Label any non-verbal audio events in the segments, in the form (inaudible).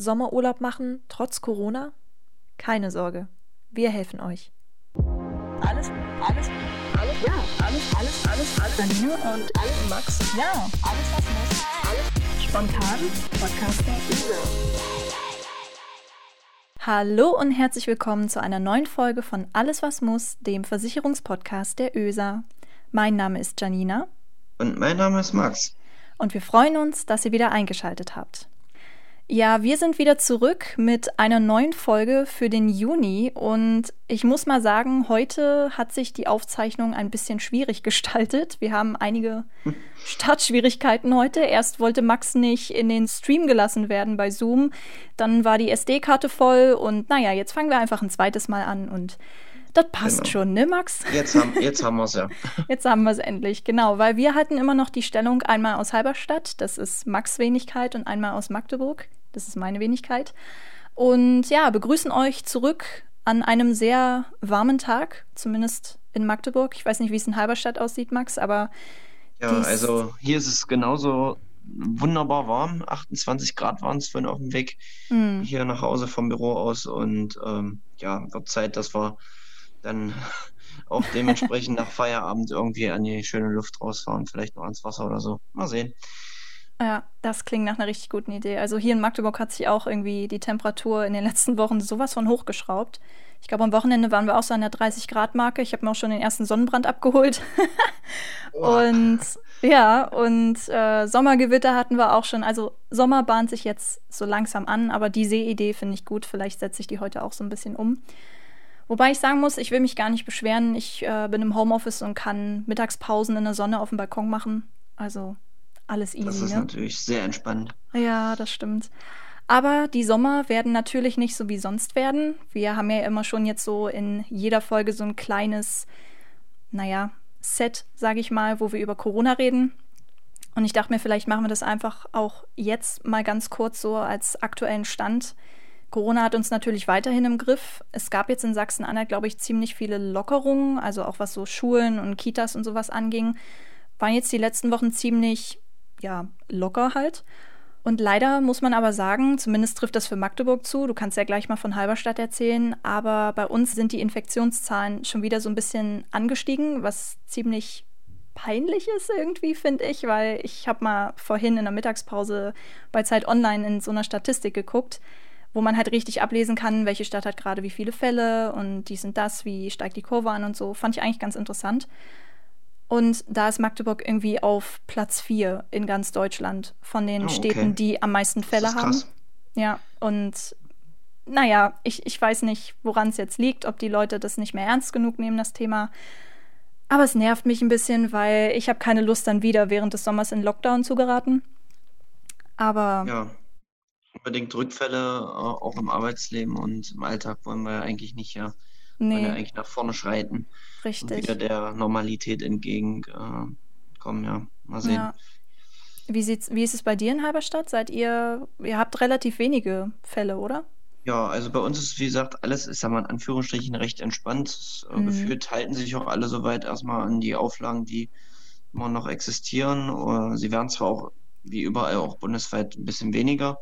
Sommerurlaub machen, trotz Corona? Keine Sorge, wir helfen euch. Alles, alles, alles, ja, alles, alles, alles, alles. Janine und alles, Max. Ja, alles, was muss. Alles spontan. Hallo und herzlich willkommen zu einer neuen Folge von Alles, was muss, dem Versicherungspodcast der ÖSA. Mein Name ist Janina. Und mein Name ist Max. Und wir freuen uns, dass ihr wieder eingeschaltet habt. Ja, wir sind wieder zurück mit einer neuen Folge für den Juni und ich muss mal sagen, heute hat sich die Aufzeichnung ein bisschen schwierig (laughs) gestaltet. Wir haben einige (laughs) Startschwierigkeiten heute. Erst wollte Max nicht in den Stream gelassen werden bei Zoom, dann war die SD-Karte voll und naja, jetzt fangen wir einfach ein zweites Mal an und das passt genau. schon, ne, Max? Jetzt haben, jetzt haben wir es ja. (laughs) Jetzt haben wir es endlich, genau. Weil wir hatten immer noch die Stellung einmal aus Halberstadt, das ist Max Wenigkeit, und einmal aus Magdeburg. Das ist meine Wenigkeit. Und ja, begrüßen euch zurück an einem sehr warmen Tag, zumindest in Magdeburg. Ich weiß nicht, wie es in Halberstadt aussieht, Max, aber. Ja, also hier ist es genauso wunderbar warm. 28 Grad waren es von auf dem Weg mm. hier nach Hause vom Büro aus. Und ähm, ja, wird Zeit, dass wir dann (laughs) auch dementsprechend nach Feierabend irgendwie an die schöne Luft rausfahren, vielleicht noch ans Wasser oder so. Mal sehen. Ja, das klingt nach einer richtig guten Idee. Also hier in Magdeburg hat sich auch irgendwie die Temperatur in den letzten Wochen sowas von hochgeschraubt. Ich glaube, am Wochenende waren wir auch so an der 30-Grad-Marke. Ich habe mir auch schon den ersten Sonnenbrand abgeholt. (laughs) und ja, und äh, Sommergewitter hatten wir auch schon. Also Sommer bahnt sich jetzt so langsam an, aber die Seeidee finde ich gut. Vielleicht setze ich die heute auch so ein bisschen um. Wobei ich sagen muss, ich will mich gar nicht beschweren. Ich äh, bin im Homeoffice und kann Mittagspausen in der Sonne auf dem Balkon machen. Also alles easy. Das ist ne? natürlich sehr entspannt. Ja, das stimmt. Aber die Sommer werden natürlich nicht so wie sonst werden. Wir haben ja immer schon jetzt so in jeder Folge so ein kleines, naja, Set, sage ich mal, wo wir über Corona reden. Und ich dachte mir, vielleicht machen wir das einfach auch jetzt mal ganz kurz so als aktuellen Stand. Corona hat uns natürlich weiterhin im Griff. Es gab jetzt in Sachsen-Anhalt, glaube ich, ziemlich viele Lockerungen, also auch was so Schulen und Kitas und sowas anging. Waren jetzt die letzten Wochen ziemlich ja, locker halt. Und leider muss man aber sagen, zumindest trifft das für Magdeburg zu, du kannst ja gleich mal von Halberstadt erzählen, aber bei uns sind die Infektionszahlen schon wieder so ein bisschen angestiegen, was ziemlich peinlich ist irgendwie, finde ich, weil ich habe mal vorhin in der Mittagspause bei Zeit Online in so einer Statistik geguckt, wo man halt richtig ablesen kann, welche Stadt hat gerade wie viele Fälle und dies und das, wie steigt die Kurve an und so. Fand ich eigentlich ganz interessant. Und da ist Magdeburg irgendwie auf Platz 4 in ganz Deutschland von den oh, okay. Städten, die am meisten Fälle haben. Ja, und naja, ich, ich weiß nicht, woran es jetzt liegt, ob die Leute das nicht mehr ernst genug nehmen, das Thema. Aber es nervt mich ein bisschen, weil ich habe keine Lust, dann wieder während des Sommers in Lockdown zu geraten. Aber. Ja, unbedingt Rückfälle äh, auch im Arbeitsleben und im Alltag wollen wir ja eigentlich nicht, ja. Nee. Ja eigentlich nach vorne schreiten. Richtig. Und wieder der Normalität entgegenkommen, äh, ja. Mal sehen. Ja. Wie, sieht's, wie ist es bei dir in Halberstadt? Seid ihr, ihr habt relativ wenige Fälle, oder? Ja, also bei uns ist, wie gesagt, alles, ich sag mal in Anführungsstrichen, recht entspannt. Äh, mhm. Gefühlt halten sich auch alle soweit erstmal an die Auflagen, die immer noch existieren. Sie werden zwar auch, wie überall, auch bundesweit ein bisschen weniger.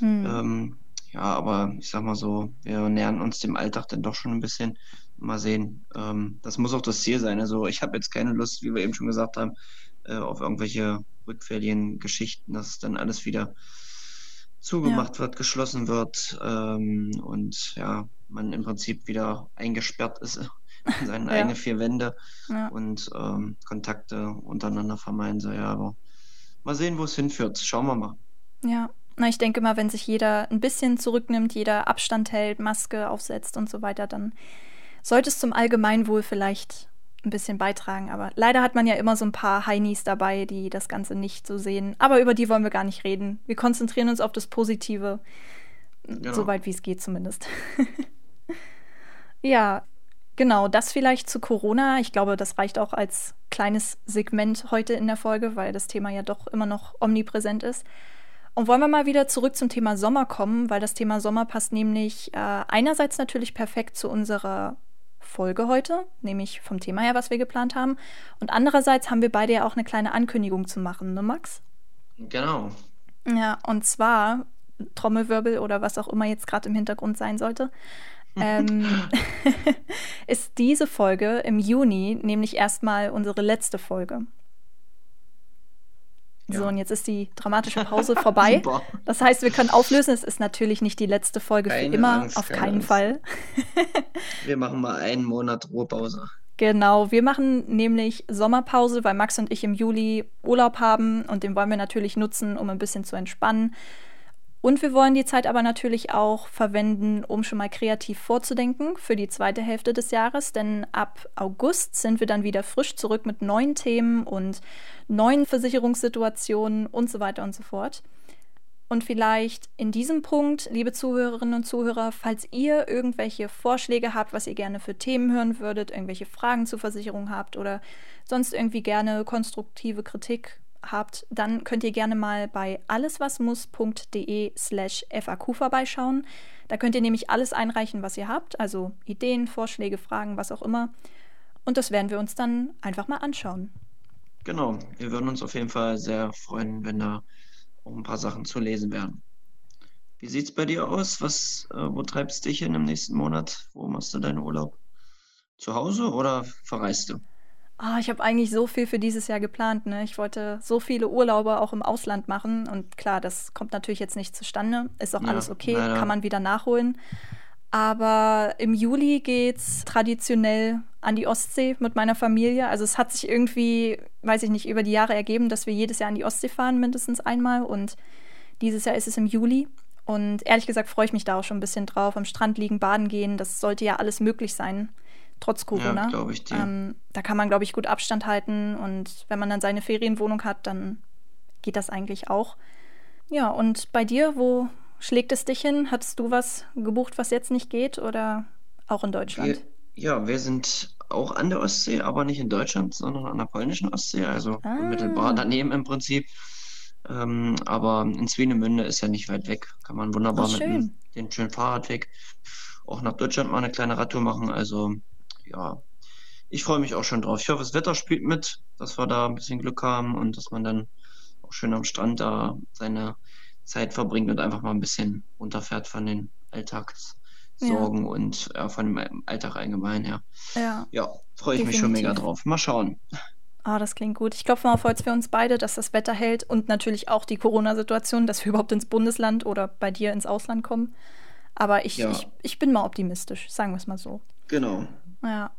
Mhm. Ähm, ja, aber ich sag mal so, wir nähern uns dem Alltag dann doch schon ein bisschen. Mal sehen. Ähm, das muss auch das Ziel sein. Also ich habe jetzt keine Lust, wie wir eben schon gesagt haben, äh, auf irgendwelche rückfälligen Geschichten, dass dann alles wieder zugemacht ja. wird, geschlossen wird ähm, und ja, man im Prinzip wieder eingesperrt ist (laughs) in seine ja. eigenen vier Wände ja. und ähm, Kontakte untereinander vermeiden soll. Ja, aber mal sehen, wo es hinführt. Schauen wir mal. Ja, na, ich denke mal, wenn sich jeder ein bisschen zurücknimmt, jeder Abstand hält, Maske aufsetzt und so weiter, dann sollte es zum Allgemeinwohl vielleicht ein bisschen beitragen. Aber leider hat man ja immer so ein paar Heinis dabei, die das Ganze nicht so sehen. Aber über die wollen wir gar nicht reden. Wir konzentrieren uns auf das Positive, genau. soweit wie es geht zumindest. (laughs) ja, genau, das vielleicht zu Corona. Ich glaube, das reicht auch als kleines Segment heute in der Folge, weil das Thema ja doch immer noch omnipräsent ist. Und wollen wir mal wieder zurück zum Thema Sommer kommen, weil das Thema Sommer passt nämlich äh, einerseits natürlich perfekt zu unserer Folge heute, nämlich vom Thema her, was wir geplant haben. Und andererseits haben wir beide ja auch eine kleine Ankündigung zu machen, ne Max? Genau. Ja, und zwar Trommelwirbel oder was auch immer jetzt gerade im Hintergrund sein sollte, (laughs) ähm, (laughs) ist diese Folge im Juni nämlich erstmal unsere letzte Folge. So, und jetzt ist die dramatische Pause (laughs) vorbei. das heißt, wir können auflösen. Es ist natürlich nicht die letzte Folge keine für immer, Angst, auf keinen Angst. Fall. (laughs) wir machen mal einen Monat Ruhepause. Genau, wir machen nämlich Sommerpause, weil Max und ich im Juli Urlaub haben und den wollen wir natürlich nutzen, um ein bisschen zu entspannen. Und wir wollen die Zeit aber natürlich auch verwenden, um schon mal kreativ vorzudenken für die zweite Hälfte des Jahres, denn ab August sind wir dann wieder frisch zurück mit neuen Themen und neuen Versicherungssituationen und so weiter und so fort. Und vielleicht in diesem Punkt, liebe Zuhörerinnen und Zuhörer, falls ihr irgendwelche Vorschläge habt, was ihr gerne für Themen hören würdet, irgendwelche Fragen zur Versicherung habt oder sonst irgendwie gerne konstruktive Kritik habt, dann könnt ihr gerne mal bei alleswasmuss.de slash FAQ vorbeischauen. Da könnt ihr nämlich alles einreichen, was ihr habt, also Ideen, Vorschläge, Fragen, was auch immer. Und das werden wir uns dann einfach mal anschauen. Genau, wir würden uns auf jeden Fall sehr freuen, wenn da ein paar Sachen zu lesen wären. Wie sieht es bei dir aus? Was, äh, wo treibst du dich hin im nächsten Monat? Wo machst du deinen Urlaub? Zu Hause oder verreist du? Oh, ich habe eigentlich so viel für dieses Jahr geplant. Ne? Ich wollte so viele Urlaube auch im Ausland machen. Und klar, das kommt natürlich jetzt nicht zustande. Ist auch ja, alles okay, leider. kann man wieder nachholen. Aber im Juli geht's traditionell an die Ostsee mit meiner Familie. Also es hat sich irgendwie, weiß ich nicht, über die Jahre ergeben, dass wir jedes Jahr an die Ostsee fahren, mindestens einmal. Und dieses Jahr ist es im Juli. Und ehrlich gesagt freue ich mich da auch schon ein bisschen drauf. Am Strand liegen, baden gehen, das sollte ja alles möglich sein trotz Corona. Ja, glaube ich dir. Ähm, da kann man, glaube ich, gut Abstand halten und wenn man dann seine Ferienwohnung hat, dann geht das eigentlich auch. Ja, und bei dir, wo schlägt es dich hin? Hattest du was gebucht, was jetzt nicht geht oder auch in Deutschland? Wir, ja, wir sind auch an der Ostsee, aber nicht in Deutschland, sondern an der polnischen Ostsee, also ah. unmittelbar daneben im Prinzip. Ähm, aber in Swinemünde ist ja nicht weit weg. Kann man wunderbar Ach, mit dem, den schönen Fahrradweg auch nach Deutschland mal eine kleine Radtour machen. Also ja, ich freue mich auch schon drauf. Ich hoffe, das Wetter spielt mit, dass wir da ein bisschen Glück haben und dass man dann auch schön am Strand da seine Zeit verbringt und einfach mal ein bisschen runterfährt von den Alltagssorgen ja. und ja, von dem Alltag allgemein, ja. Ja, ja freue ich Definitiv. mich schon mega drauf. Mal schauen. Ah, das klingt gut. Ich klopfe mal auf Holz für uns beide, dass das Wetter hält und natürlich auch die Corona-Situation, dass wir überhaupt ins Bundesland oder bei dir ins Ausland kommen. Aber ich, ja. ich, ich bin mal optimistisch, sagen wir es mal so. Genau. Ja.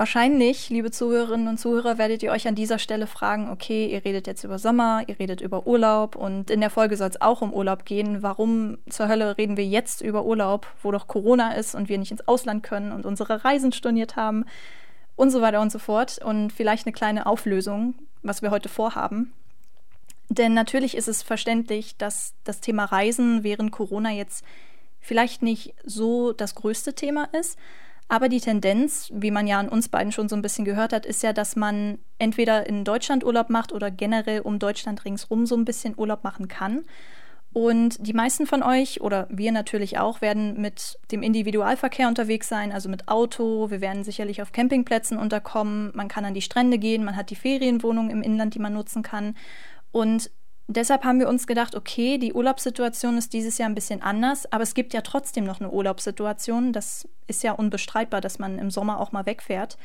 Wahrscheinlich, liebe Zuhörerinnen und Zuhörer, werdet ihr euch an dieser Stelle fragen, okay, ihr redet jetzt über Sommer, ihr redet über Urlaub und in der Folge soll es auch um Urlaub gehen. Warum zur Hölle reden wir jetzt über Urlaub, wo doch Corona ist und wir nicht ins Ausland können und unsere Reisen storniert haben und so weiter und so fort. Und vielleicht eine kleine Auflösung, was wir heute vorhaben. Denn natürlich ist es verständlich, dass das Thema Reisen während Corona jetzt vielleicht nicht so das größte Thema ist. Aber die Tendenz, wie man ja an uns beiden schon so ein bisschen gehört hat, ist ja, dass man entweder in Deutschland Urlaub macht oder generell um Deutschland ringsrum so ein bisschen Urlaub machen kann. Und die meisten von euch oder wir natürlich auch werden mit dem Individualverkehr unterwegs sein, also mit Auto. Wir werden sicherlich auf Campingplätzen unterkommen. Man kann an die Strände gehen, man hat die Ferienwohnung im Inland, die man nutzen kann. Und deshalb haben wir uns gedacht, okay, die Urlaubssituation ist dieses Jahr ein bisschen anders, aber es gibt ja trotzdem noch eine Urlaubssituation. Das ist ja unbestreitbar, dass man im Sommer auch mal wegfährt.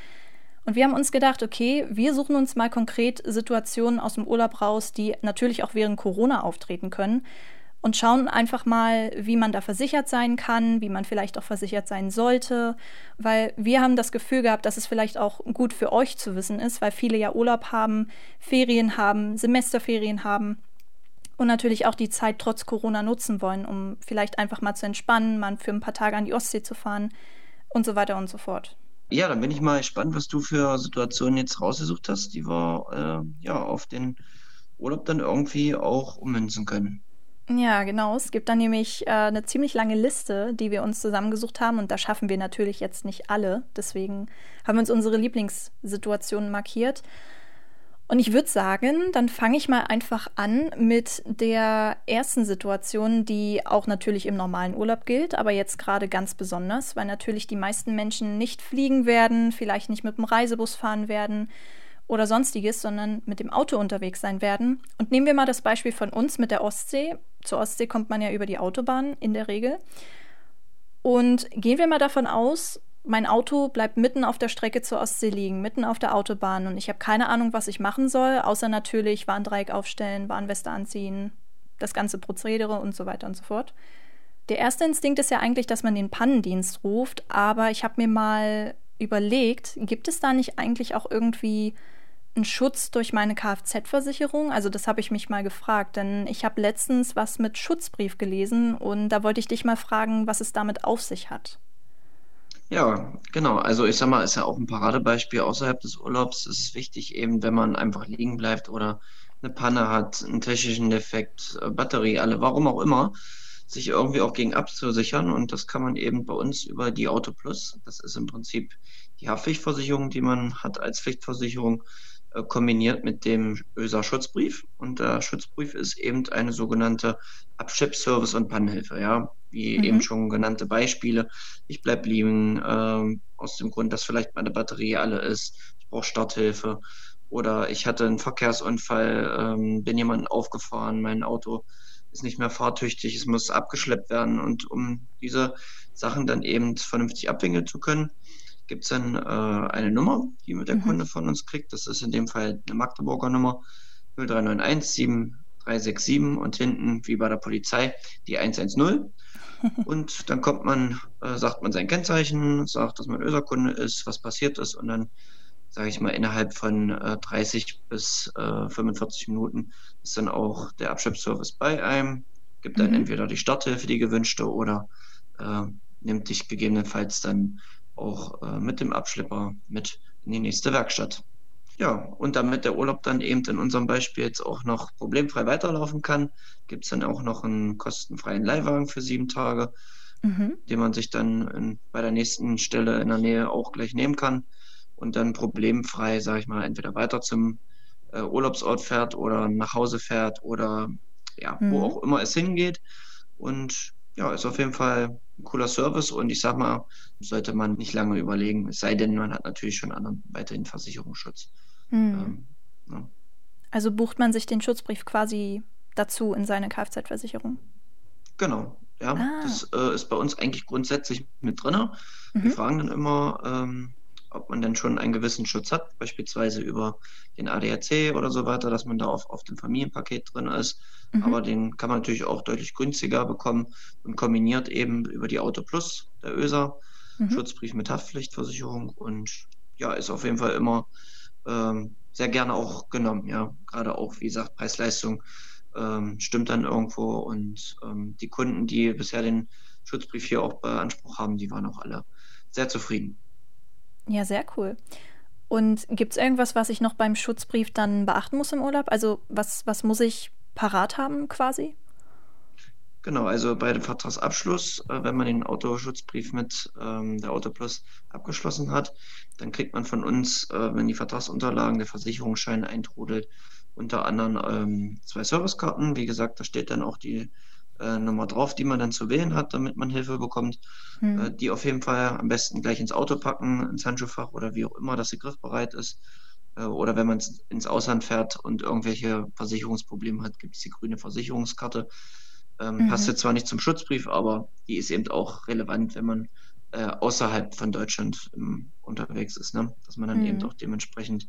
Und wir haben uns gedacht, okay, wir suchen uns mal konkret Situationen aus dem Urlaub raus, die natürlich auch während Corona auftreten können und schauen einfach mal, wie man da versichert sein kann, wie man vielleicht auch versichert sein sollte, weil wir haben das Gefühl gehabt, dass es vielleicht auch gut für euch zu wissen ist, weil viele ja Urlaub haben, Ferien haben, Semesterferien haben und natürlich auch die Zeit trotz Corona nutzen wollen, um vielleicht einfach mal zu entspannen, mal für ein paar Tage an die Ostsee zu fahren und so weiter und so fort. Ja, dann bin ich mal gespannt, was du für Situationen jetzt rausgesucht hast, die wir äh, ja auf den Urlaub dann irgendwie auch ummünzen können. Ja, genau. Es gibt dann nämlich äh, eine ziemlich lange Liste, die wir uns zusammengesucht haben und da schaffen wir natürlich jetzt nicht alle. Deswegen haben wir uns unsere Lieblingssituationen markiert. Und ich würde sagen, dann fange ich mal einfach an mit der ersten Situation, die auch natürlich im normalen Urlaub gilt, aber jetzt gerade ganz besonders, weil natürlich die meisten Menschen nicht fliegen werden, vielleicht nicht mit dem Reisebus fahren werden oder sonstiges, sondern mit dem Auto unterwegs sein werden. Und nehmen wir mal das Beispiel von uns mit der Ostsee. Zur Ostsee kommt man ja über die Autobahn in der Regel. Und gehen wir mal davon aus, mein Auto bleibt mitten auf der Strecke zur Ostsee liegen, mitten auf der Autobahn und ich habe keine Ahnung, was ich machen soll, außer natürlich Warndreieck aufstellen, Warnweste anziehen, das ganze Prozedere und so weiter und so fort. Der erste Instinkt ist ja eigentlich, dass man den Pannendienst ruft, aber ich habe mir mal überlegt, gibt es da nicht eigentlich auch irgendwie einen Schutz durch meine Kfz-Versicherung? Also das habe ich mich mal gefragt, denn ich habe letztens was mit Schutzbrief gelesen und da wollte ich dich mal fragen, was es damit auf sich hat. Ja, genau. Also ich sag mal, ist ja auch ein Paradebeispiel außerhalb des Urlaubs. Es ist wichtig eben, wenn man einfach liegen bleibt oder eine Panne hat, einen technischen Defekt, äh, Batterie, alle, warum auch immer, sich irgendwie auch gegen abzusichern. Und das kann man eben bei uns über die Auto Plus. Das ist im Prinzip die Haftpflichtversicherung, die man hat als Pflichtversicherung, kombiniert mit dem ÖSA Schutzbrief. Und der Schutzbrief ist eben eine sogenannte Abschleppservice und Pannenhilfe. Ja, wie mhm. eben schon genannte Beispiele. Ich bleibe liegen, äh, aus dem Grund, dass vielleicht meine Batterie alle ist. Ich brauche Starthilfe. Oder ich hatte einen Verkehrsunfall, ähm, bin jemanden aufgefahren, mein Auto ist nicht mehr fahrtüchtig, es muss abgeschleppt werden. Und um diese Sachen dann eben vernünftig abwinkeln zu können, gibt es dann äh, eine Nummer, die der mhm. Kunde von uns kriegt. Das ist in dem Fall eine Magdeburger Nummer 0391 7367 und hinten, wie bei der Polizei, die 110. (laughs) Und dann kommt man, äh, sagt man sein Kennzeichen, sagt, dass man Öserkunde ist, was passiert ist und dann, sage ich mal, innerhalb von äh, 30 bis äh, 45 Minuten ist dann auch der Abschleppservice bei einem, gibt dann mhm. entweder die Starthilfe, die gewünschte, oder äh, nimmt dich gegebenenfalls dann auch äh, mit dem Abschlepper mit in die nächste Werkstatt. Ja, und damit der Urlaub dann eben in unserem Beispiel jetzt auch noch problemfrei weiterlaufen kann, gibt es dann auch noch einen kostenfreien Leihwagen für sieben Tage, mhm. den man sich dann in, bei der nächsten Stelle in der Nähe auch gleich nehmen kann und dann problemfrei, sage ich mal, entweder weiter zum äh, Urlaubsort fährt oder nach Hause fährt oder ja, mhm. wo auch immer es hingeht. Und ja, ist auf jeden Fall cooler Service und ich sag mal, sollte man nicht lange überlegen, es sei denn, man hat natürlich schon anderen weiterhin Versicherungsschutz. Mhm. Ähm, ja. Also bucht man sich den Schutzbrief quasi dazu in seine Kfz-Versicherung? Genau, ja. Ah. Das äh, ist bei uns eigentlich grundsätzlich mit drin. Mhm. Wir fragen dann immer, ähm, ob man denn schon einen gewissen Schutz hat, beispielsweise über den ADAC oder so weiter, dass man da auf, auf dem Familienpaket drin ist. Mhm. Aber den kann man natürlich auch deutlich günstiger bekommen und kombiniert eben über die Auto Plus, der ÖSA, mhm. Schutzbrief mit Haftpflichtversicherung und ja, ist auf jeden Fall immer ähm, sehr gerne auch genommen, ja. Gerade auch, wie gesagt, Preis-Leistung ähm, stimmt dann irgendwo und ähm, die Kunden, die bisher den Schutzbrief hier auch beansprucht haben, die waren auch alle sehr zufrieden. Ja, sehr cool. Und gibt es irgendwas, was ich noch beim Schutzbrief dann beachten muss im Urlaub? Also was, was muss ich parat haben quasi? Genau, also bei dem Vertragsabschluss, äh, wenn man den Autoschutzbrief mit ähm, der Autoplus abgeschlossen hat, dann kriegt man von uns, äh, wenn die Vertragsunterlagen der Versicherungsschein eintrudelt, unter anderem ähm, zwei Servicekarten. Wie gesagt, da steht dann auch die äh, Nummer drauf, die man dann zu wählen hat, damit man Hilfe bekommt. Hm. Äh, die auf jeden Fall am besten gleich ins Auto packen, ins Handschuhfach oder wie auch immer, dass sie griffbereit ist. Äh, oder wenn man ins Ausland fährt und irgendwelche Versicherungsprobleme hat, gibt es die grüne Versicherungskarte ähm, mhm. Passt jetzt zwar nicht zum Schutzbrief, aber die ist eben auch relevant, wenn man äh, außerhalb von Deutschland ähm, unterwegs ist, ne? dass man dann mhm. eben auch dementsprechend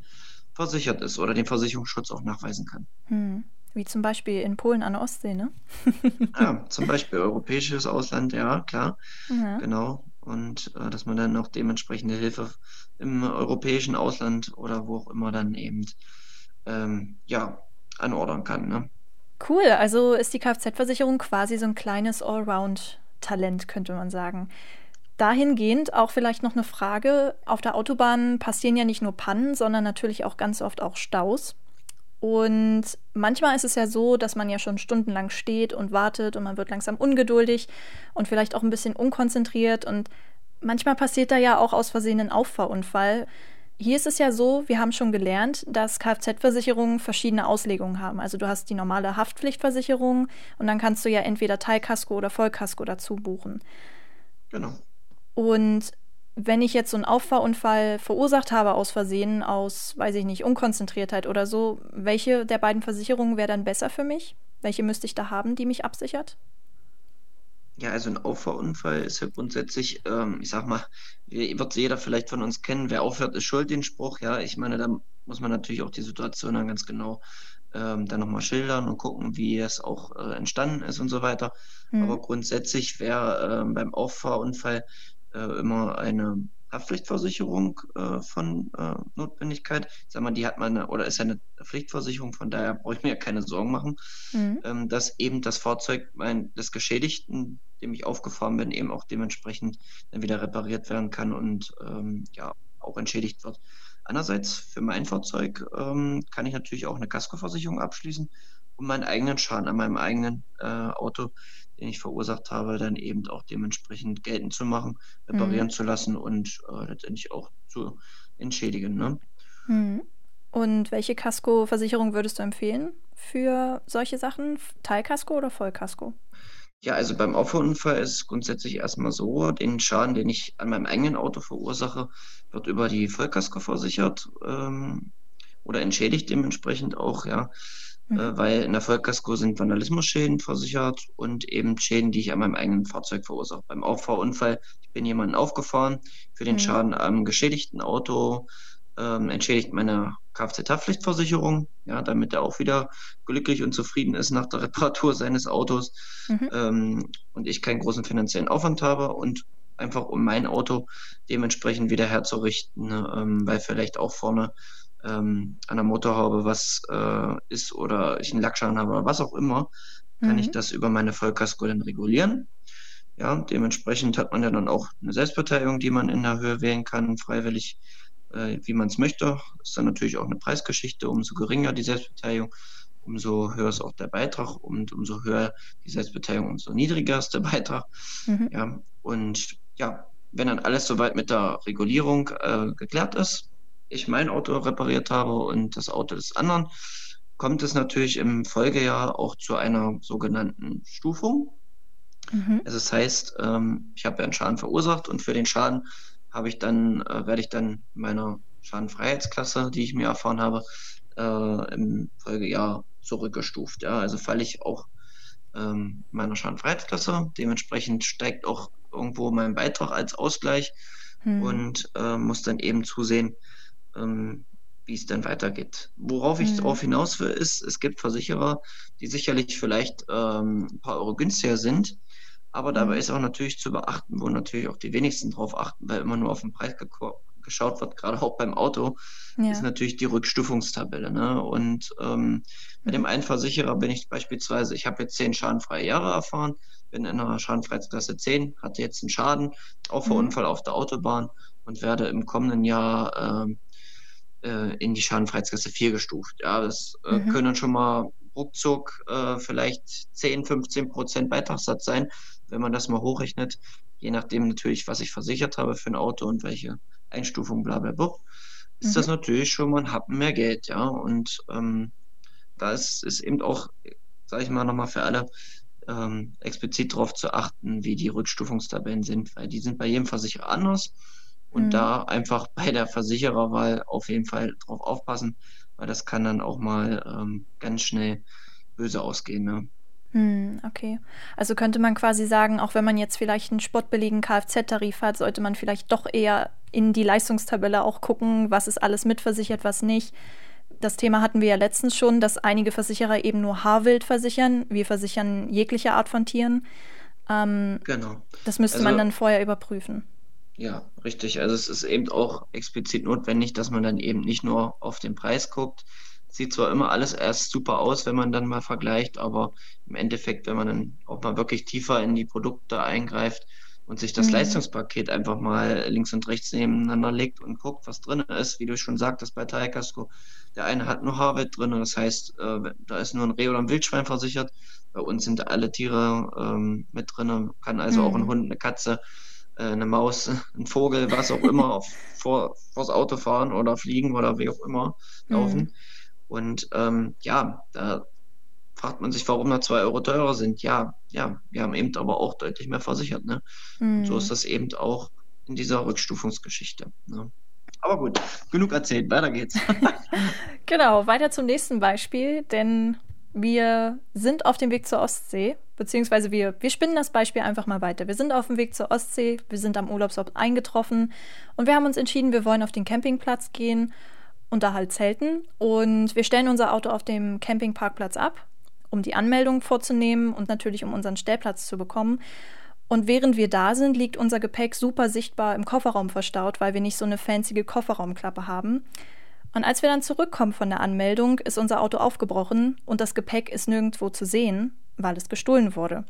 versichert ist oder den Versicherungsschutz auch nachweisen kann. Mhm. Wie zum Beispiel in Polen an der Ostsee, ne? ja, (laughs) zum Beispiel europäisches Ausland, ja, klar. Ja. Genau. Und äh, dass man dann auch dementsprechende Hilfe im europäischen Ausland oder wo auch immer dann eben ähm, ja, anordern kann. Ne? Cool, also ist die Kfz-Versicherung quasi so ein kleines Allround-Talent, könnte man sagen. Dahingehend auch vielleicht noch eine Frage. Auf der Autobahn passieren ja nicht nur Pannen, sondern natürlich auch ganz oft auch Staus. Und manchmal ist es ja so, dass man ja schon stundenlang steht und wartet und man wird langsam ungeduldig und vielleicht auch ein bisschen unkonzentriert. Und manchmal passiert da ja auch aus Versehen ein Auffahrunfall. Hier ist es ja so, wir haben schon gelernt, dass Kfz-Versicherungen verschiedene Auslegungen haben. Also du hast die normale Haftpflichtversicherung und dann kannst du ja entweder Teilkasko oder Vollkasko dazu buchen. Genau. Und wenn ich jetzt so einen Auffahrunfall verursacht habe aus Versehen, aus, weiß ich nicht, Unkonzentriertheit oder so, welche der beiden Versicherungen wäre dann besser für mich? Welche müsste ich da haben, die mich absichert? Ja, also ein Auffahrunfall ist ja grundsätzlich, ähm, ich sag mal, wird jeder vielleicht von uns kennen, wer aufhört, ist schuld, den Spruch. Ja, ich meine, da muss man natürlich auch die Situation dann ganz genau ähm, dann nochmal schildern und gucken, wie es auch äh, entstanden ist und so weiter. Mhm. Aber grundsätzlich wäre äh, beim Auffahrunfall äh, immer eine Haftpflichtversicherung äh, von äh, Notwendigkeit. Ich sag mal, die hat man oder ist ja eine Pflichtversicherung, von daher brauche ich mir ja keine Sorgen machen, mhm. ähm, dass eben das Fahrzeug mein, des Geschädigten, dem ich aufgefahren bin, eben auch dementsprechend dann wieder repariert werden kann und ähm, ja auch entschädigt wird. Andererseits für mein Fahrzeug ähm, kann ich natürlich auch eine Kaskoversicherung abschließen, um meinen eigenen Schaden an meinem eigenen äh, Auto den ich verursacht habe, dann eben auch dementsprechend geltend zu machen, reparieren mhm. zu lassen und äh, letztendlich auch zu entschädigen. Ne? Mhm. Und welche Kaskoversicherung würdest du empfehlen für solche Sachen? Teilkasko oder Vollkasko? Ja, also beim Auffahrunfall ist es grundsätzlich erstmal so, den Schaden, den ich an meinem eigenen Auto verursache, wird über die Vollkasko versichert ähm, oder entschädigt dementsprechend auch, ja. Mhm. Äh, weil in der Vollkasko sind Vandalismusschäden versichert und eben Schäden, die ich an meinem eigenen Fahrzeug verursache. Beim Auffahrunfall, ich bin jemanden aufgefahren, für den mhm. Schaden am geschädigten Auto ähm, entschädigt meine Kfz-Haftpflichtversicherung, ja, damit er auch wieder glücklich und zufrieden ist nach der Reparatur (laughs) seines Autos mhm. ähm, und ich keinen großen finanziellen Aufwand habe und einfach um mein Auto dementsprechend wieder herzurichten, ne, ähm, weil vielleicht auch vorne ähm, an der Motorhaube was äh, ist oder ich einen Lackschaden habe oder was auch immer, kann mhm. ich das über meine Vollkasko dann regulieren. Ja, dementsprechend hat man ja dann auch eine Selbstbeteiligung, die man in der Höhe wählen kann, freiwillig, äh, wie man es möchte. Das ist dann natürlich auch eine Preisgeschichte. Umso geringer die Selbstbeteiligung, umso höher ist auch der Beitrag und umso höher die Selbstbeteiligung, umso niedriger ist der Beitrag. Mhm. Ja, und ja, wenn dann alles soweit mit der Regulierung äh, geklärt ist, ich mein Auto repariert habe und das Auto des anderen, kommt es natürlich im Folgejahr auch zu einer sogenannten Stufung. Mhm. Also das heißt, ähm, ich habe ja einen Schaden verursacht und für den Schaden habe ich dann, äh, werde ich dann meiner Schadenfreiheitsklasse, die ich mir erfahren habe, äh, im Folgejahr zurückgestuft. Ja? Also falle ich auch ähm, meiner Schadenfreiheitsklasse. Dementsprechend steigt auch irgendwo mein Beitrag als Ausgleich mhm. und äh, muss dann eben zusehen, ähm, wie es dann weitergeht. Worauf ich mhm. darauf hinaus will, ist, es gibt Versicherer, die sicherlich vielleicht ähm, ein paar Euro günstiger sind, aber dabei mhm. ist auch natürlich zu beachten, wo natürlich auch die wenigsten drauf achten, weil immer nur auf den Preis geschaut wird, gerade auch beim Auto, ja. ist natürlich die Rückstufungstabelle. Ne? Und ähm, bei dem mhm. einen Versicherer bin ich beispielsweise, ich habe jetzt zehn schadenfreie Jahre erfahren, bin in einer Schadenfreiheitsklasse 10, hatte jetzt einen Schaden, auch vor mhm. Unfall auf der Autobahn und werde im kommenden Jahr ähm, äh, in die Schadenfreiheitsklasse 4 gestuft. Ja, das äh, mhm. können schon mal ruckzuck äh, vielleicht 10, 15 Prozent Beitragssatz sein, wenn man das mal hochrechnet, je nachdem natürlich, was ich versichert habe für ein Auto und welche Einstufung, bla bla bla, ist mhm. das natürlich schon mal ein Happen mehr Geld, ja. Und ähm, da ist, ist eben auch, sage ich mal nochmal für alle, ähm, explizit darauf zu achten, wie die Rückstufungstabellen sind, weil die sind bei jedem Versicherer anders. Und mhm. da einfach (laughs) bei der Versichererwahl auf jeden Fall drauf aufpassen, weil das kann dann auch mal ähm, ganz schnell böse ausgehen. Ne? Hm, okay. Also könnte man quasi sagen, auch wenn man jetzt vielleicht einen spottbilligen Kfz-Tarif hat, sollte man vielleicht doch eher in die Leistungstabelle auch gucken, was ist alles mitversichert, was nicht. Das Thema hatten wir ja letztens schon, dass einige Versicherer eben nur Haarwild versichern. Wir versichern jegliche Art von Tieren. Ähm, genau. Das müsste also, man dann vorher überprüfen. Ja, richtig. Also es ist eben auch explizit notwendig, dass man dann eben nicht nur auf den Preis guckt. Sieht zwar immer alles erst super aus, wenn man dann mal vergleicht, aber im Endeffekt, wenn man dann auch mal wirklich tiefer in die Produkte eingreift und sich das mhm. Leistungspaket einfach mal links und rechts nebeneinander legt und guckt, was drin ist, wie du schon sagtest bei Teilkasko. Der eine hat nur Haarwett drin, das heißt, äh, da ist nur ein Reh oder ein Wildschwein versichert. Bei uns sind alle Tiere ähm, mit drin, kann also mhm. auch ein mhm. Hund, eine Katze, eine Maus, (laughs) ein Vogel, was auch immer, auf, vor, vors Auto fahren oder fliegen oder wie auch immer laufen. Mhm. Und ähm, ja, da fragt man sich, warum da zwei Euro teurer sind. Ja, ja, wir haben eben aber auch deutlich mehr versichert. Ne? Mhm. So ist das eben auch in dieser Rückstufungsgeschichte. Ne? Aber gut, genug erzählt, weiter geht's. (laughs) genau, weiter zum nächsten Beispiel, denn Wir sind auf dem Weg zur Ostsee, beziehungsweise wir, wir spinnen das Beispiel einfach mal weiter. Wir sind auf dem Weg zur Ostsee, wir sind am Urlaubsort eingetroffen und wir haben uns entschieden, wir wollen auf den Campingplatz gehen und da halt zelten. Und wir stellen unser Auto auf dem Campingparkplatz ab, um die Anmeldung vorzunehmen und natürlich um unseren Stellplatz zu bekommen. Und während wir da sind, liegt unser Gepäck super sichtbar im Kofferraum verstaut, weil wir nicht so eine fancy Kofferraumklappe haben. Und als wir dann zurückkommen von der Anmeldung, ist unser Auto aufgebrochen und das Gepäck ist nirgendwo zu sehen, weil es gestohlen wurde.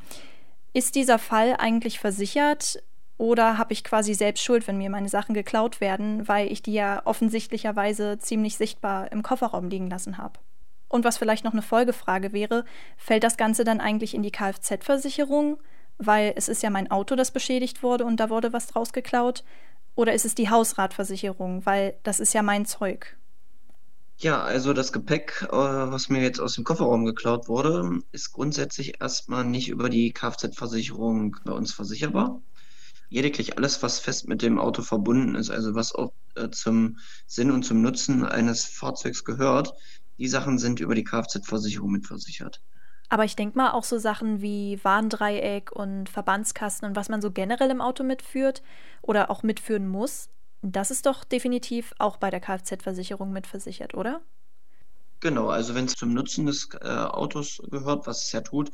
Ist dieser Fall eigentlich versichert oder habe ich quasi selbst Schuld, wenn mir meine Sachen geklaut werden, weil ich die ja offensichtlicherweise ziemlich sichtbar im Kofferraum liegen lassen habe? Und was vielleicht noch eine Folgefrage wäre, fällt das Ganze dann eigentlich in die Kfz-Versicherung? Weil es ist ja mein Auto, das beschädigt wurde und da wurde was draus geklaut. Oder ist es die Hausratversicherung? Weil das ist ja mein Zeug. Ja, also das Gepäck, äh, was mir jetzt aus dem Kofferraum geklaut wurde, ist grundsätzlich erstmal nicht über die Kfz-Versicherung bei uns versicherbar. Lediglich alles, was fest mit dem Auto verbunden ist, also was auch äh, zum Sinn und zum Nutzen eines Fahrzeugs gehört, die Sachen sind über die Kfz-Versicherung mitversichert. Aber ich denke mal auch so Sachen wie Warndreieck und Verbandskasten und was man so generell im Auto mitführt oder auch mitführen muss, das ist doch definitiv auch bei der Kfz-Versicherung mitversichert, oder? Genau, also wenn es zum Nutzen des äh, Autos gehört, was es ja tut,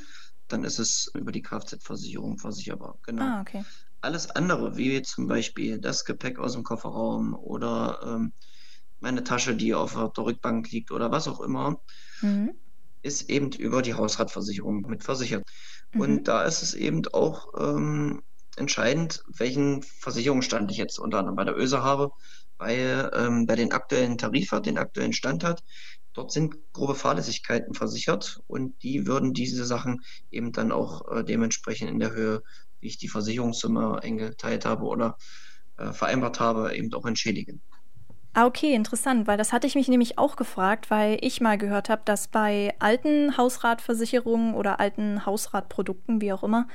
dann ist es über die Kfz-Versicherung versicherbar. Genau. Ah, okay. Alles andere, wie zum Beispiel das Gepäck aus dem Kofferraum oder ähm, meine Tasche, die auf der Rückbank liegt oder was auch immer, mhm. ist eben über die Hausratversicherung mitversichert. Mhm. Und da ist es eben auch ähm, entscheidend, welchen Versicherungsstand ich jetzt unter anderem bei der ÖSE habe, weil ähm, bei den aktuellen Tarif hat, den aktuellen Stand hat, dort sind grobe Fahrlässigkeiten versichert und die würden diese Sachen eben dann auch äh, dementsprechend in der Höhe, wie ich die Versicherungssumme eingeteilt habe oder äh, vereinbart habe, eben auch entschädigen. Ah, okay, interessant, weil das hatte ich mich nämlich auch gefragt, weil ich mal gehört habe, dass bei alten Hausratversicherungen oder alten Hausratprodukten, wie auch immer,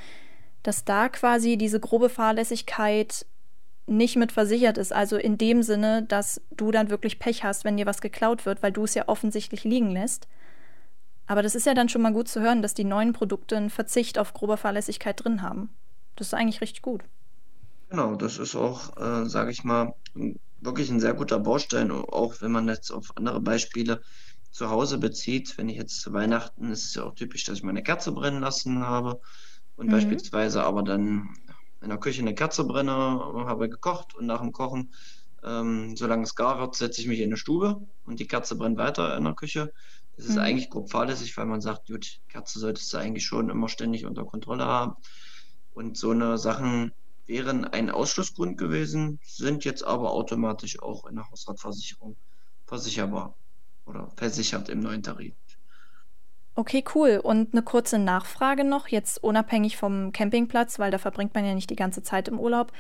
dass da quasi diese grobe Fahrlässigkeit nicht mit versichert ist. Also in dem Sinne, dass du dann wirklich Pech hast, wenn dir was geklaut wird, weil du es ja offensichtlich liegen lässt. Aber das ist ja dann schon mal gut zu hören, dass die neuen Produkte einen Verzicht auf grobe Fahrlässigkeit drin haben. Das ist eigentlich richtig gut. Genau, das ist auch, äh, sage ich mal, wirklich ein sehr guter Baustein, auch wenn man jetzt auf andere Beispiele zu Hause bezieht. Wenn ich jetzt zu Weihnachten, ist es ja auch typisch, dass ich meine Kerze brennen lassen habe und mhm. beispielsweise aber dann in der Küche eine Kerze brenne, habe gekocht und nach dem Kochen, ähm, solange es gar wird, setze ich mich in eine Stube und die Kerze brennt weiter in der Küche. Das ist mhm. eigentlich grob fahrlässig, weil man sagt, gut, Kerze solltest du eigentlich schon immer ständig unter Kontrolle haben. Und so eine Sachen wären ein Ausschlussgrund gewesen, sind jetzt aber automatisch auch in der Hausratversicherung versicherbar oder versichert im neuen Tarif. Okay, cool. Und eine kurze Nachfrage noch, jetzt unabhängig vom Campingplatz, weil da verbringt man ja nicht die ganze Zeit im Urlaub.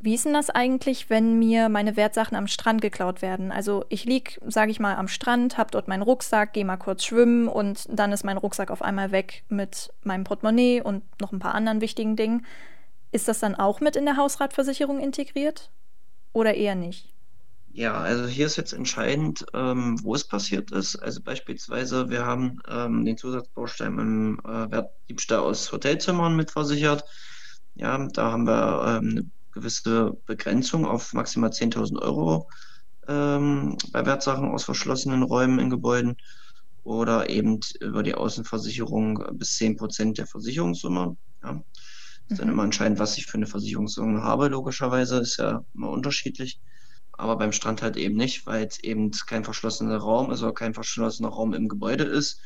Wie ist denn das eigentlich, wenn mir meine Wertsachen am Strand geklaut werden? Also ich lieg, sage ich mal, am Strand, hab dort meinen Rucksack, gehe mal kurz schwimmen und dann ist mein Rucksack auf einmal weg mit meinem Portemonnaie und noch ein paar anderen wichtigen Dingen. Ist das dann auch mit in der Hausratversicherung integriert oder eher nicht? Ja, also hier ist jetzt entscheidend, ähm, wo es passiert ist. Also beispielsweise, wir haben ähm, den Zusatzbaustein im äh, Wertdiebstahl aus Hotelzimmern mitversichert. Ja, da haben wir ähm, eine gewisse Begrenzung auf maximal 10.000 Euro ähm, bei Wertsachen aus verschlossenen Räumen in Gebäuden oder eben über die Außenversicherung bis 10 Prozent der Versicherungssumme. Ja. Ist dann mhm. immer entscheidend, was ich für eine Versicherungssumme habe, logischerweise, ist ja immer unterschiedlich aber beim Strand halt eben nicht, weil es eben kein verschlossener Raum oder kein verschlossener Raum im Gebäude ist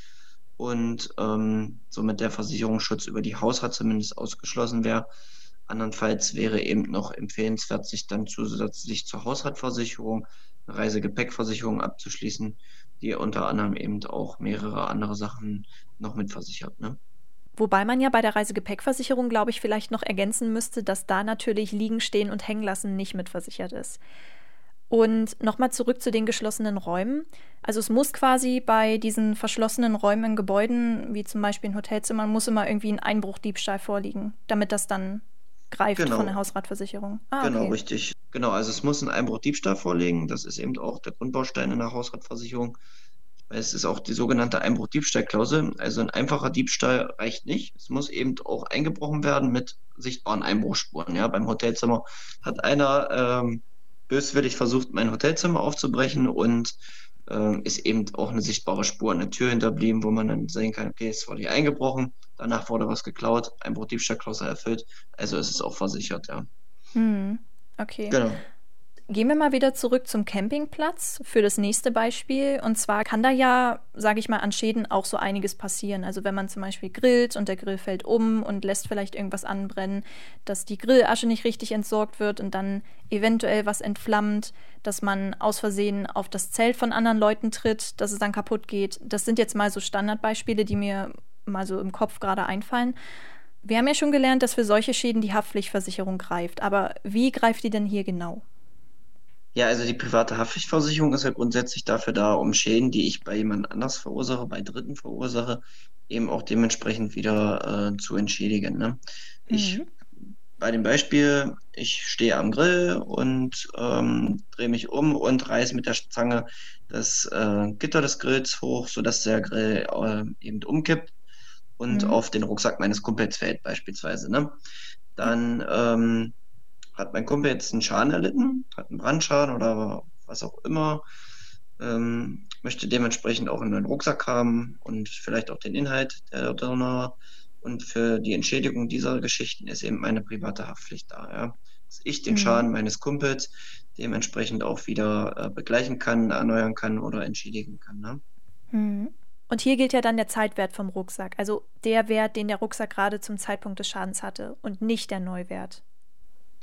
und ähm, somit der Versicherungsschutz über die Hausrat zumindest ausgeschlossen wäre. Andernfalls wäre eben noch empfehlenswert, sich dann zusätzlich zur Hausratversicherung eine Reisegepäckversicherung abzuschließen, die unter anderem eben auch mehrere andere Sachen noch mitversichert. Ne? Wobei man ja bei der Reisegepäckversicherung, glaube ich, vielleicht noch ergänzen müsste, dass da natürlich Liegen, Stehen und Hängen lassen nicht mitversichert ist. Und nochmal zurück zu den geschlossenen Räumen. Also es muss quasi bei diesen verschlossenen Räumen in Gebäuden, wie zum Beispiel in Hotelzimmern, muss immer irgendwie ein Einbruchdiebstahl vorliegen, damit das dann greift genau. von der Hausratversicherung. Ah, genau, okay. richtig. Genau, also es muss ein Einbruchdiebstahl vorliegen. Das ist eben auch der Grundbaustein in der Hausratversicherung. es ist auch die sogenannte Einbruch-Diebstahl-Klausel. Also ein einfacher Diebstahl reicht nicht. Es muss eben auch eingebrochen werden mit sichtbaren Einbruchspuren. Ja, beim Hotelzimmer hat einer ähm, böswillig versucht, mein Hotelzimmer aufzubrechen und äh, ist eben auch eine sichtbare Spur an der Tür hinterblieben, wo man dann sehen kann, okay, es wurde hier eingebrochen, danach wurde was geklaut, Einbruch-Diebstahl-Klausel erfüllt, also ist es auch versichert, ja. Hm, okay. Genau. Gehen wir mal wieder zurück zum Campingplatz für das nächste Beispiel. Und zwar kann da ja, sage ich mal, an Schäden auch so einiges passieren. Also wenn man zum Beispiel grillt und der Grill fällt um und lässt vielleicht irgendwas anbrennen, dass die Grillasche nicht richtig entsorgt wird und dann eventuell was entflammt, dass man aus Versehen auf das Zelt von anderen Leuten tritt, dass es dann kaputt geht. Das sind jetzt mal so Standardbeispiele, die mir mal so im Kopf gerade einfallen. Wir haben ja schon gelernt, dass für solche Schäden die Haftpflichtversicherung greift. Aber wie greift die denn hier genau? Ja, also die private Haftpflichtversicherung ist ja grundsätzlich dafür da, um Schäden, die ich bei jemand anders verursache, bei Dritten verursache, eben auch dementsprechend wieder äh, zu entschädigen. Ne? Ich, mhm. bei dem Beispiel, ich stehe am Grill und ähm, drehe mich um und reiße mit der Zange das äh, Gitter des Grills hoch, sodass der Grill äh, eben umkippt und mhm. auf den Rucksack meines Kumpels fällt beispielsweise. Ne? Dann ähm, hat mein Kumpel jetzt einen Schaden erlitten, hat einen Brandschaden oder was auch immer, ähm, möchte dementsprechend auch einen neuen Rucksack haben und vielleicht auch den Inhalt der drin. Und für die Entschädigung dieser Geschichten ist eben meine private Haftpflicht da. Ja? Dass ich den mhm. Schaden meines Kumpels dementsprechend auch wieder äh, begleichen kann, erneuern kann oder entschädigen kann. Ne? Mhm. Und hier gilt ja dann der Zeitwert vom Rucksack, also der Wert, den der Rucksack gerade zum Zeitpunkt des Schadens hatte und nicht der Neuwert.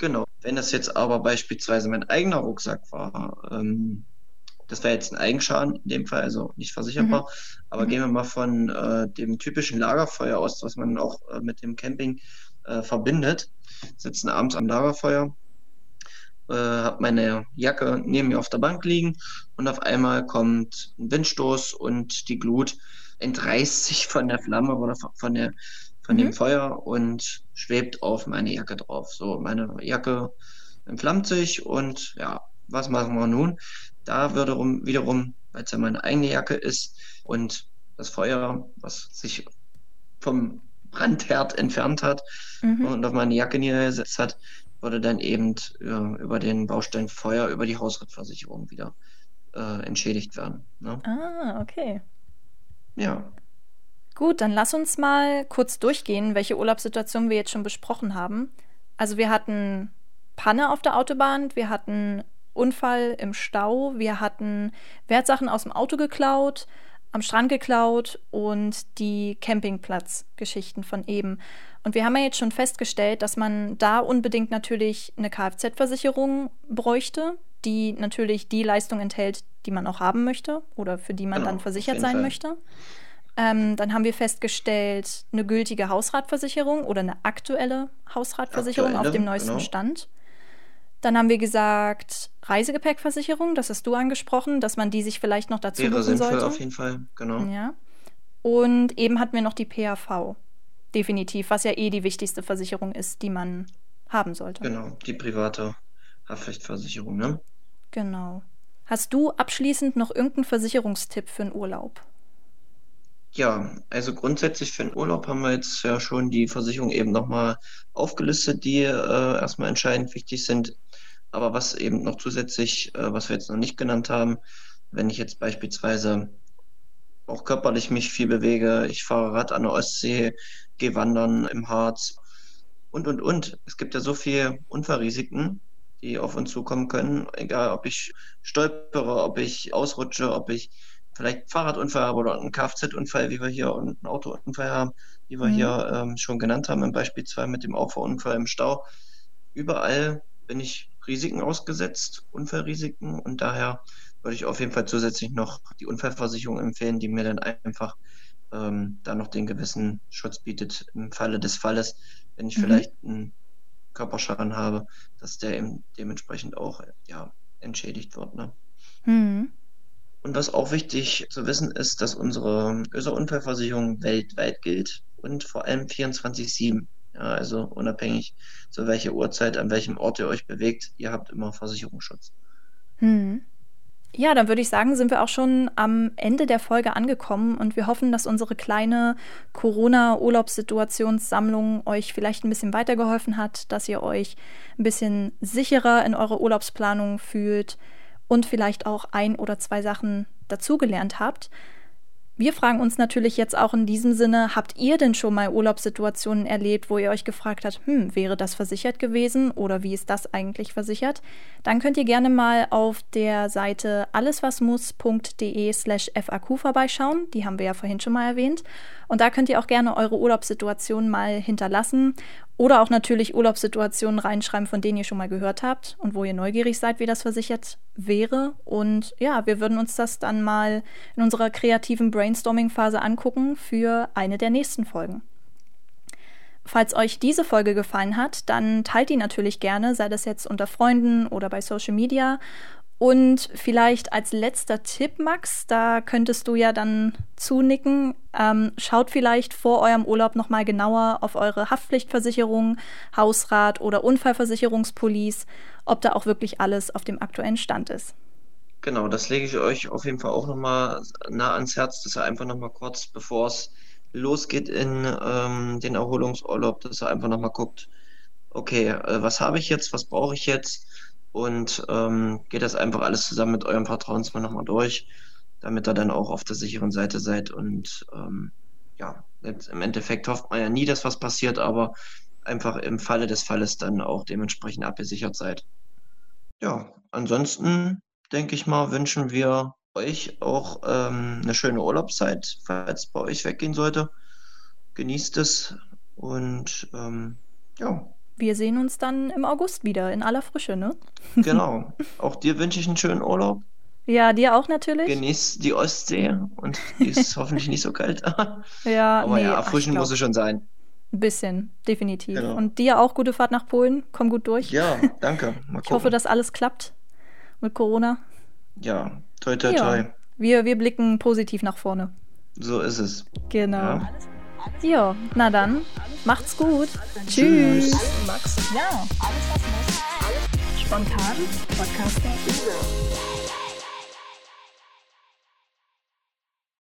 Genau. Wenn das jetzt aber beispielsweise mein eigener Rucksack war, ähm, das wäre jetzt ein Eigenschaden in dem Fall, also nicht versicherbar. Mhm. Aber mhm. gehen wir mal von äh, dem typischen Lagerfeuer aus, was man auch äh, mit dem Camping äh, verbindet. Sitzen abends am Lagerfeuer, äh, habe meine Jacke neben mir auf der Bank liegen und auf einmal kommt ein Windstoß und die Glut entreißt sich von der Flamme oder von der von mhm. dem Feuer und schwebt auf meine Jacke drauf. So, meine Jacke entflammt sich und ja, was machen wir nun? Da wiederum, wiederum weil es ja meine eigene Jacke ist und das Feuer, was sich vom Brandherd entfernt hat mhm. und auf meine Jacke niedergesetzt hat, wurde dann eben äh, über den Baustein Feuer, über die Hausratversicherung wieder äh, entschädigt werden. Ne? Ah, okay. Ja. Gut, dann lass uns mal kurz durchgehen, welche Urlaubssituationen wir jetzt schon besprochen haben. Also wir hatten Panne auf der Autobahn, wir hatten Unfall im Stau, wir hatten Wertsachen aus dem Auto geklaut, am Strand geklaut und die Campingplatzgeschichten von eben. Und wir haben ja jetzt schon festgestellt, dass man da unbedingt natürlich eine Kfz-Versicherung bräuchte, die natürlich die Leistung enthält, die man auch haben möchte oder für die man genau, dann versichert sein Fall. möchte. Ähm, dann haben wir festgestellt, eine gültige Hausratversicherung oder eine aktuelle Hausratversicherung aktuelle, auf dem neuesten genau. Stand. Dann haben wir gesagt, Reisegepäckversicherung, das hast du angesprochen, dass man die sich vielleicht noch dazu Wäre sinnvoll sollte. auf jeden Fall, genau. Ja. Und eben hatten wir noch die PAV. Definitiv, was ja eh die wichtigste Versicherung ist, die man haben sollte. Genau, die private Haftpflichtversicherung, ne? Genau. Hast du abschließend noch irgendeinen Versicherungstipp für einen Urlaub? Ja, also grundsätzlich für den Urlaub haben wir jetzt ja schon die Versicherung eben nochmal aufgelistet, die äh, erstmal entscheidend wichtig sind. Aber was eben noch zusätzlich, äh, was wir jetzt noch nicht genannt haben, wenn ich jetzt beispielsweise auch körperlich mich viel bewege, ich fahre Rad an der Ostsee, gehe wandern im Harz und, und, und. Es gibt ja so viele Unfallrisiken, die auf uns zukommen können, egal ob ich stolpere, ob ich ausrutsche, ob ich vielleicht einen Fahrradunfall haben oder einen Kfz-Unfall, wie wir hier, und einen Autounfall haben, wie wir mhm. hier ähm, schon genannt haben, im Beispiel 2 mit dem Auffahrunfall im Stau. Überall bin ich Risiken ausgesetzt, Unfallrisiken, und daher würde ich auf jeden Fall zusätzlich noch die Unfallversicherung empfehlen, die mir dann einfach ähm, da noch den gewissen Schutz bietet im Falle des Falles, wenn ich mhm. vielleicht einen Körperschaden habe, dass der eben dementsprechend auch ja, entschädigt wird. Ne? Mhm. Und was auch wichtig zu wissen ist, dass unsere ÖSA-Unfallversicherung weltweit gilt und vor allem 24-7. Ja, also unabhängig zu welcher Uhrzeit, an welchem Ort ihr euch bewegt, ihr habt immer Versicherungsschutz. Hm. Ja, dann würde ich sagen, sind wir auch schon am Ende der Folge angekommen und wir hoffen, dass unsere kleine Corona-Urlaubssituationssammlung euch vielleicht ein bisschen weitergeholfen hat, dass ihr euch ein bisschen sicherer in eurer Urlaubsplanung fühlt und vielleicht auch ein oder zwei Sachen dazugelernt habt. Wir fragen uns natürlich jetzt auch in diesem Sinne, habt ihr denn schon mal Urlaubssituationen erlebt, wo ihr euch gefragt habt, hm, wäre das versichert gewesen oder wie ist das eigentlich versichert? Dann könnt ihr gerne mal auf der Seite alleswasmuss.de slash FAQ vorbeischauen. Die haben wir ja vorhin schon mal erwähnt. Und da könnt ihr auch gerne eure Urlaubssituationen mal hinterlassen oder auch natürlich Urlaubssituationen reinschreiben, von denen ihr schon mal gehört habt und wo ihr neugierig seid, wie das versichert wäre. Und ja, wir würden uns das dann mal in unserer kreativen Brainstorming-Phase angucken für eine der nächsten Folgen. Falls euch diese Folge gefallen hat, dann teilt die natürlich gerne, sei das jetzt unter Freunden oder bei Social Media. Und vielleicht als letzter Tipp, Max, da könntest du ja dann zunicken. Ähm, schaut vielleicht vor eurem Urlaub nochmal genauer auf eure Haftpflichtversicherung, Hausrat oder Unfallversicherungspolice, ob da auch wirklich alles auf dem aktuellen Stand ist. Genau, das lege ich euch auf jeden Fall auch nochmal nah ans Herz, dass ihr einfach nochmal kurz, bevor es losgeht in ähm, den Erholungsurlaub, dass ihr einfach nochmal guckt, okay, äh, was habe ich jetzt, was brauche ich jetzt? Und ähm, geht das einfach alles zusammen mit eurem Vertrauensmann nochmal durch, damit ihr dann auch auf der sicheren Seite seid. Und ähm, ja, im Endeffekt hofft man ja nie, dass was passiert, aber einfach im Falle des Falles dann auch dementsprechend abgesichert seid. Ja, ansonsten denke ich mal, wünschen wir euch auch ähm, eine schöne Urlaubszeit, falls bei euch weggehen sollte. Genießt es und ähm, ja, wir sehen uns dann im August wieder in aller Frische, ne? Genau. (laughs) Auch dir wünsche ich einen schönen Urlaub. Ja, dir auch natürlich. Genieß die Ostsee und die ist (laughs) hoffentlich nicht so kalt. ja, (laughs) aber nee, ja, erfrischend muss es schon sein. Ein bisschen, definitiv. Genau. Und dir auch gute Fahrt nach Polen. Komm gut durch. Ja, danke. ich hoffe, dass alles klappt mit Corona. Ja, toi, toi, toi. Ja, wir, wir blicken positiv nach vorne. So ist es. Genau. Ja. Ja, na dann, macht's gut. Tschüss. Max. Ja, alles was muss. Alles spontan. Podcaster.